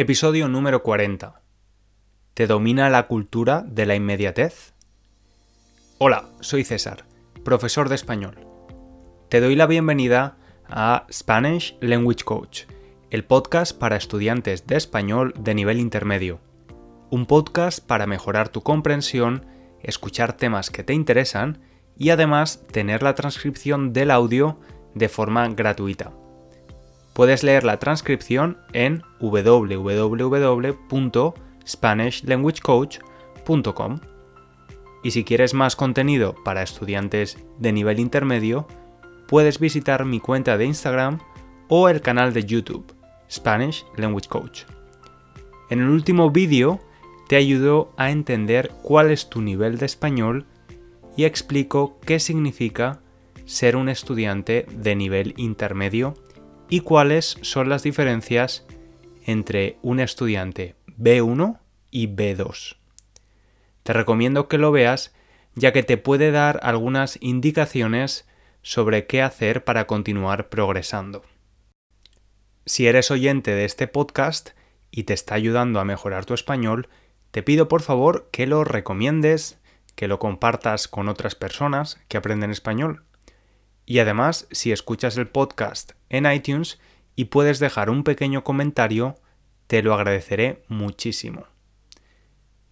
Episodio número 40. ¿Te domina la cultura de la inmediatez? Hola, soy César, profesor de español. Te doy la bienvenida a Spanish Language Coach, el podcast para estudiantes de español de nivel intermedio. Un podcast para mejorar tu comprensión, escuchar temas que te interesan y además tener la transcripción del audio de forma gratuita. Puedes leer la transcripción en www.spanishlanguagecoach.com. Y si quieres más contenido para estudiantes de nivel intermedio, puedes visitar mi cuenta de Instagram o el canal de YouTube, Spanish Language Coach. En el último vídeo te ayudo a entender cuál es tu nivel de español y explico qué significa ser un estudiante de nivel intermedio y cuáles son las diferencias entre un estudiante B1 y B2. Te recomiendo que lo veas ya que te puede dar algunas indicaciones sobre qué hacer para continuar progresando. Si eres oyente de este podcast y te está ayudando a mejorar tu español, te pido por favor que lo recomiendes, que lo compartas con otras personas que aprenden español. Y además, si escuchas el podcast en iTunes y puedes dejar un pequeño comentario, te lo agradeceré muchísimo.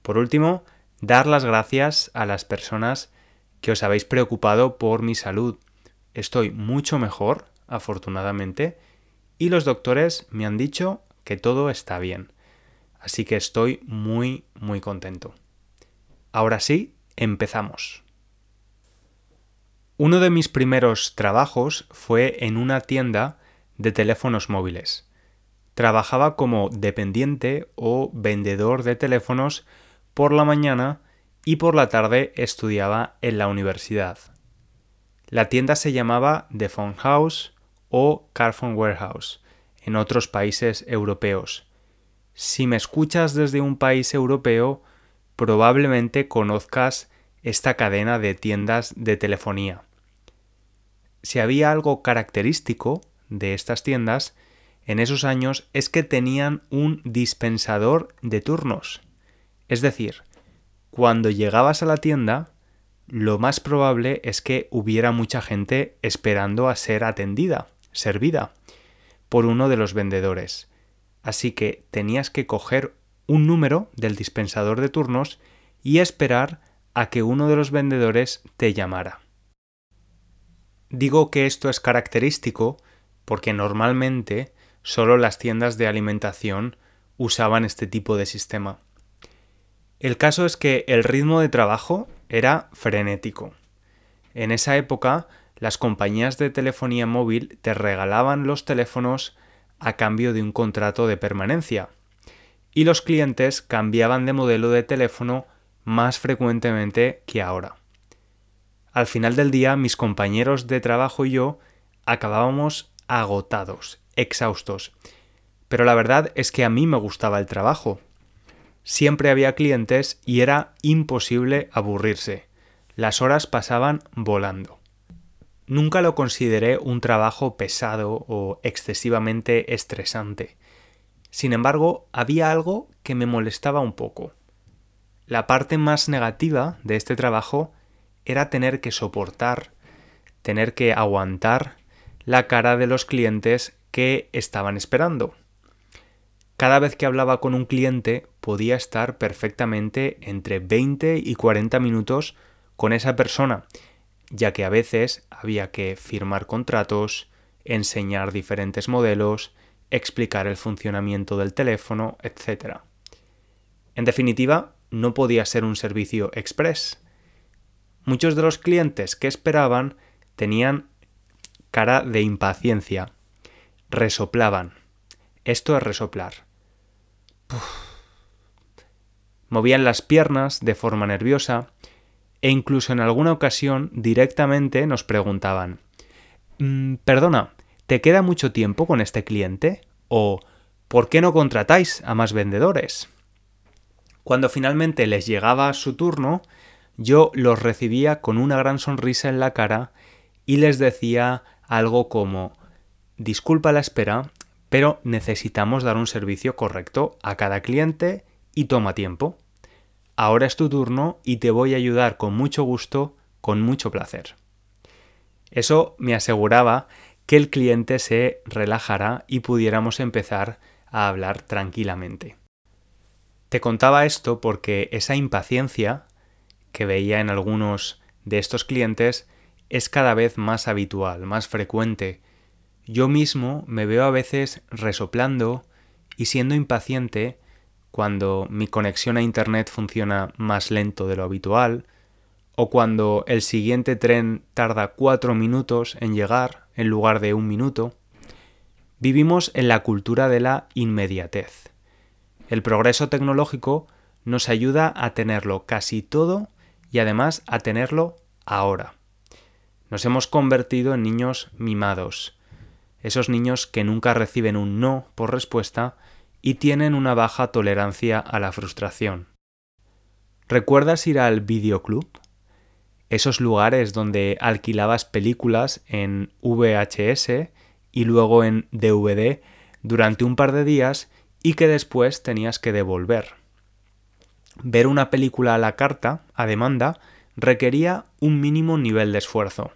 Por último, dar las gracias a las personas que os habéis preocupado por mi salud. Estoy mucho mejor, afortunadamente, y los doctores me han dicho que todo está bien. Así que estoy muy, muy contento. Ahora sí, empezamos. Uno de mis primeros trabajos fue en una tienda de teléfonos móviles. Trabajaba como dependiente o vendedor de teléfonos por la mañana y por la tarde estudiaba en la universidad. La tienda se llamaba The Phone House o Carphone Warehouse en otros países europeos. Si me escuchas desde un país europeo, probablemente conozcas esta cadena de tiendas de telefonía. Si había algo característico de estas tiendas en esos años es que tenían un dispensador de turnos. Es decir, cuando llegabas a la tienda, lo más probable es que hubiera mucha gente esperando a ser atendida, servida, por uno de los vendedores. Así que tenías que coger un número del dispensador de turnos y esperar a que uno de los vendedores te llamara. Digo que esto es característico porque normalmente solo las tiendas de alimentación usaban este tipo de sistema. El caso es que el ritmo de trabajo era frenético. En esa época, las compañías de telefonía móvil te regalaban los teléfonos a cambio de un contrato de permanencia, y los clientes cambiaban de modelo de teléfono más frecuentemente que ahora. Al final del día, mis compañeros de trabajo y yo acabábamos agotados, exhaustos. Pero la verdad es que a mí me gustaba el trabajo. Siempre había clientes y era imposible aburrirse. Las horas pasaban volando. Nunca lo consideré un trabajo pesado o excesivamente estresante. Sin embargo, había algo que me molestaba un poco. La parte más negativa de este trabajo era tener que soportar, tener que aguantar la cara de los clientes que estaban esperando. Cada vez que hablaba con un cliente podía estar perfectamente entre 20 y 40 minutos con esa persona, ya que a veces había que firmar contratos, enseñar diferentes modelos, explicar el funcionamiento del teléfono, etc. En definitiva, no podía ser un servicio express. Muchos de los clientes que esperaban tenían cara de impaciencia. Resoplaban. Esto es resoplar. Movían las piernas de forma nerviosa e incluso en alguna ocasión directamente nos preguntaban mm, Perdona, ¿te queda mucho tiempo con este cliente? o ¿por qué no contratáis a más vendedores? Cuando finalmente les llegaba su turno, yo los recibía con una gran sonrisa en la cara y les decía algo como Disculpa la espera, pero necesitamos dar un servicio correcto a cada cliente y toma tiempo. Ahora es tu turno y te voy a ayudar con mucho gusto, con mucho placer. Eso me aseguraba que el cliente se relajara y pudiéramos empezar a hablar tranquilamente. Te contaba esto porque esa impaciencia que veía en algunos de estos clientes es cada vez más habitual, más frecuente. Yo mismo me veo a veces resoplando y siendo impaciente cuando mi conexión a Internet funciona más lento de lo habitual, o cuando el siguiente tren tarda cuatro minutos en llegar en lugar de un minuto. Vivimos en la cultura de la inmediatez. El progreso tecnológico nos ayuda a tenerlo casi todo y además a tenerlo ahora. Nos hemos convertido en niños mimados, esos niños que nunca reciben un no por respuesta y tienen una baja tolerancia a la frustración. ¿Recuerdas ir al videoclub? Esos lugares donde alquilabas películas en VHS y luego en DVD durante un par de días y que después tenías que devolver. Ver una película a la carta, a demanda, requería un mínimo nivel de esfuerzo.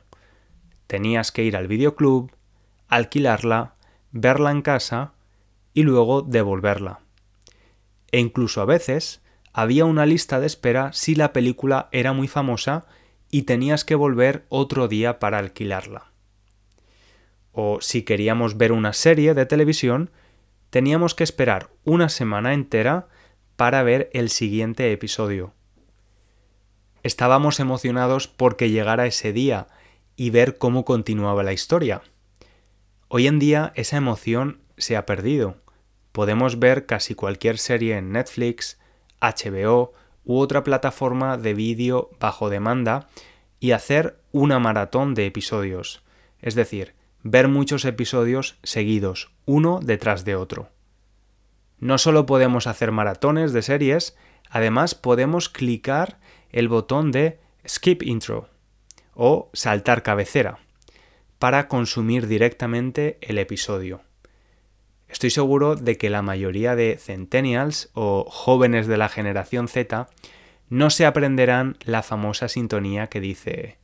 Tenías que ir al videoclub, alquilarla, verla en casa y luego devolverla. E incluso a veces había una lista de espera si la película era muy famosa y tenías que volver otro día para alquilarla. O si queríamos ver una serie de televisión, teníamos que esperar una semana entera para ver el siguiente episodio. Estábamos emocionados porque llegara ese día y ver cómo continuaba la historia. Hoy en día esa emoción se ha perdido. Podemos ver casi cualquier serie en Netflix, HBO u otra plataforma de vídeo bajo demanda y hacer una maratón de episodios, es decir, ver muchos episodios seguidos, uno detrás de otro. No solo podemos hacer maratones de series, además podemos clicar el botón de Skip Intro o saltar cabecera para consumir directamente el episodio. Estoy seguro de que la mayoría de centennials o jóvenes de la generación Z no se aprenderán la famosa sintonía que dice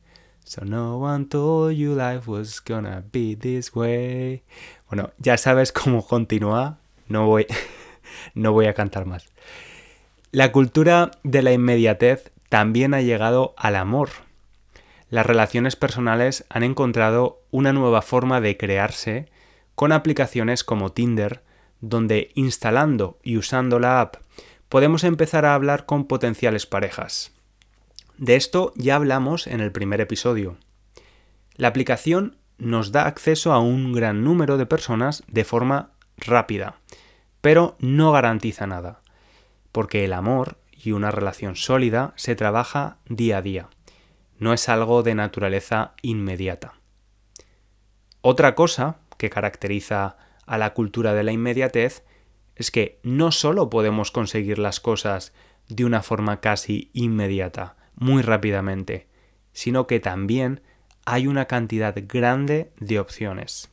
So no one told you life was gonna be this way. Bueno, ya sabes cómo continúa, no voy no voy a cantar más. La cultura de la inmediatez también ha llegado al amor. Las relaciones personales han encontrado una nueva forma de crearse con aplicaciones como Tinder, donde instalando y usando la app podemos empezar a hablar con potenciales parejas. De esto ya hablamos en el primer episodio. La aplicación nos da acceso a un gran número de personas de forma rápida, pero no garantiza nada, porque el amor y una relación sólida se trabaja día a día, no es algo de naturaleza inmediata. Otra cosa que caracteriza a la cultura de la inmediatez es que no solo podemos conseguir las cosas de una forma casi inmediata, muy rápidamente, sino que también hay una cantidad grande de opciones.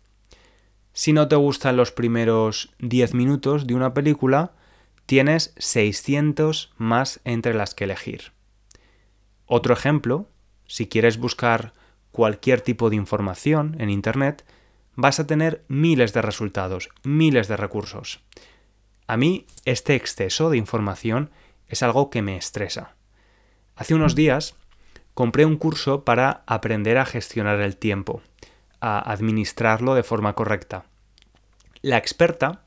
Si no te gustan los primeros 10 minutos de una película, tienes 600 más entre las que elegir. Otro ejemplo, si quieres buscar cualquier tipo de información en Internet, vas a tener miles de resultados, miles de recursos. A mí este exceso de información es algo que me estresa. Hace unos días compré un curso para aprender a gestionar el tiempo administrarlo de forma correcta. La experta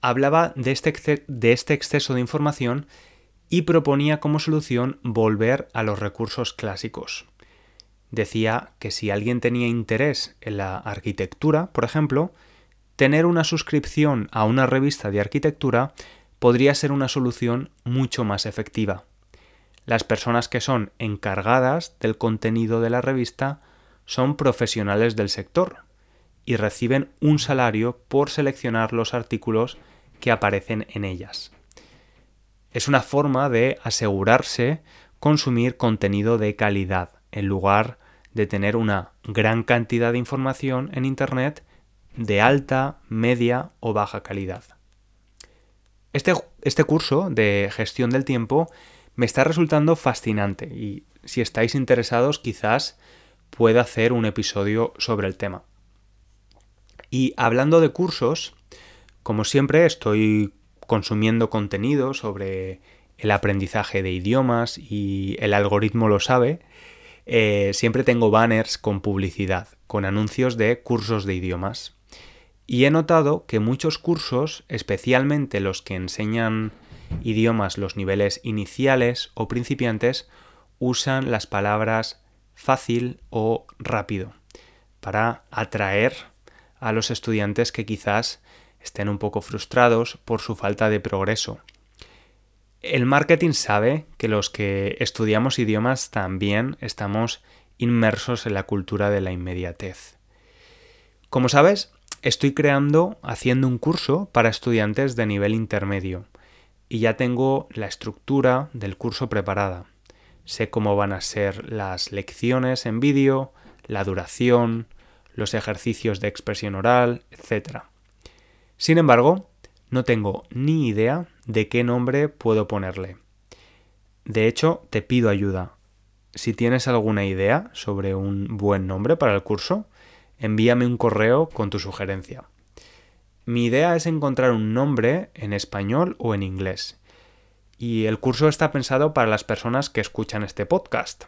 hablaba de este, de este exceso de información y proponía como solución volver a los recursos clásicos. Decía que si alguien tenía interés en la arquitectura, por ejemplo, tener una suscripción a una revista de arquitectura podría ser una solución mucho más efectiva. Las personas que son encargadas del contenido de la revista son profesionales del sector y reciben un salario por seleccionar los artículos que aparecen en ellas. Es una forma de asegurarse consumir contenido de calidad en lugar de tener una gran cantidad de información en Internet de alta, media o baja calidad. Este, este, curso de gestión del tiempo me está resultando fascinante y si estáis interesados quizás pueda hacer un episodio sobre el tema. Y hablando de cursos, como siempre estoy consumiendo contenido sobre el aprendizaje de idiomas y el algoritmo lo sabe, eh, siempre tengo banners con publicidad, con anuncios de cursos de idiomas. Y he notado que muchos cursos, especialmente los que enseñan idiomas los niveles iniciales o principiantes, usan las palabras fácil o rápido para atraer a los estudiantes que quizás estén un poco frustrados por su falta de progreso. El marketing sabe que los que estudiamos idiomas también estamos inmersos en la cultura de la inmediatez. Como sabes, estoy creando, haciendo un curso para estudiantes de nivel intermedio y ya tengo la estructura del curso preparada. Sé cómo van a ser las lecciones en vídeo, la duración, los ejercicios de expresión oral, etc. Sin embargo, no tengo ni idea de qué nombre puedo ponerle. De hecho, te pido ayuda. Si tienes alguna idea sobre un buen nombre para el curso, envíame un correo con tu sugerencia. Mi idea es encontrar un nombre en español o en inglés. Y el curso está pensado para las personas que escuchan este podcast.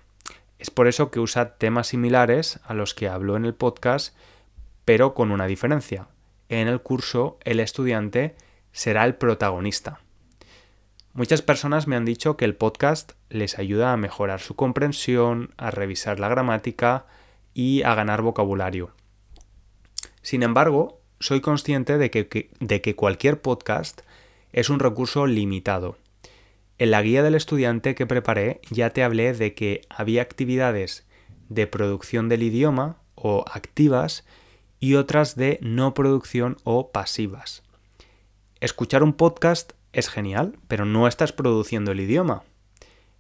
Es por eso que usa temas similares a los que hablo en el podcast, pero con una diferencia. En el curso el estudiante será el protagonista. Muchas personas me han dicho que el podcast les ayuda a mejorar su comprensión, a revisar la gramática y a ganar vocabulario. Sin embargo, soy consciente de que, de que cualquier podcast es un recurso limitado. En la guía del estudiante que preparé ya te hablé de que había actividades de producción del idioma o activas y otras de no producción o pasivas. Escuchar un podcast es genial, pero no estás produciendo el idioma.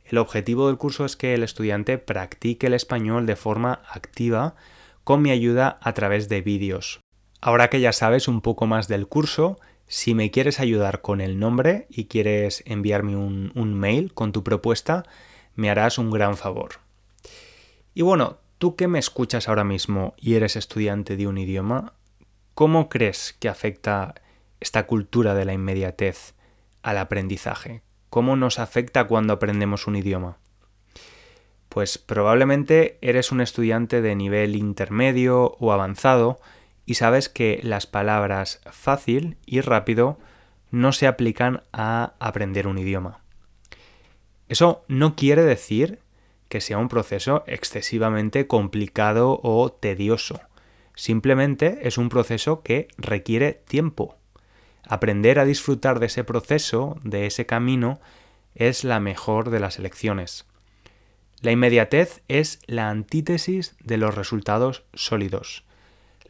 El objetivo del curso es que el estudiante practique el español de forma activa con mi ayuda a través de vídeos. Ahora que ya sabes un poco más del curso, si me quieres ayudar con el nombre y quieres enviarme un, un mail con tu propuesta, me harás un gran favor. Y bueno, tú que me escuchas ahora mismo y eres estudiante de un idioma, ¿cómo crees que afecta esta cultura de la inmediatez al aprendizaje? ¿Cómo nos afecta cuando aprendemos un idioma? Pues probablemente eres un estudiante de nivel intermedio o avanzado y sabes que las palabras fácil y rápido no se aplican a aprender un idioma. Eso no quiere decir que sea un proceso excesivamente complicado o tedioso. Simplemente es un proceso que requiere tiempo. Aprender a disfrutar de ese proceso, de ese camino, es la mejor de las elecciones. La inmediatez es la antítesis de los resultados sólidos.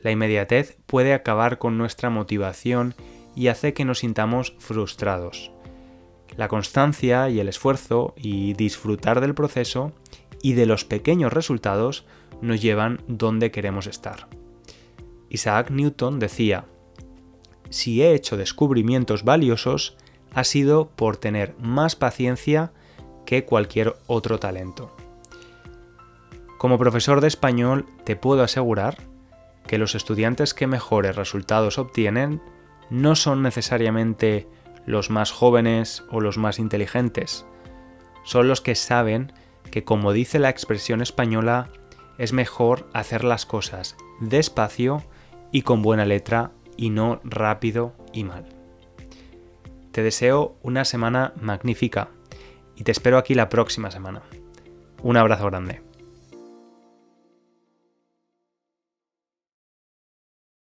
La inmediatez puede acabar con nuestra motivación y hace que nos sintamos frustrados. La constancia y el esfuerzo y disfrutar del proceso y de los pequeños resultados nos llevan donde queremos estar. Isaac Newton decía, si he hecho descubrimientos valiosos, ha sido por tener más paciencia que cualquier otro talento. Como profesor de español te puedo asegurar que los estudiantes que mejores resultados obtienen no son necesariamente los más jóvenes o los más inteligentes, son los que saben que como dice la expresión española, es mejor hacer las cosas despacio y con buena letra y no rápido y mal. Te deseo una semana magnífica y te espero aquí la próxima semana. Un abrazo grande.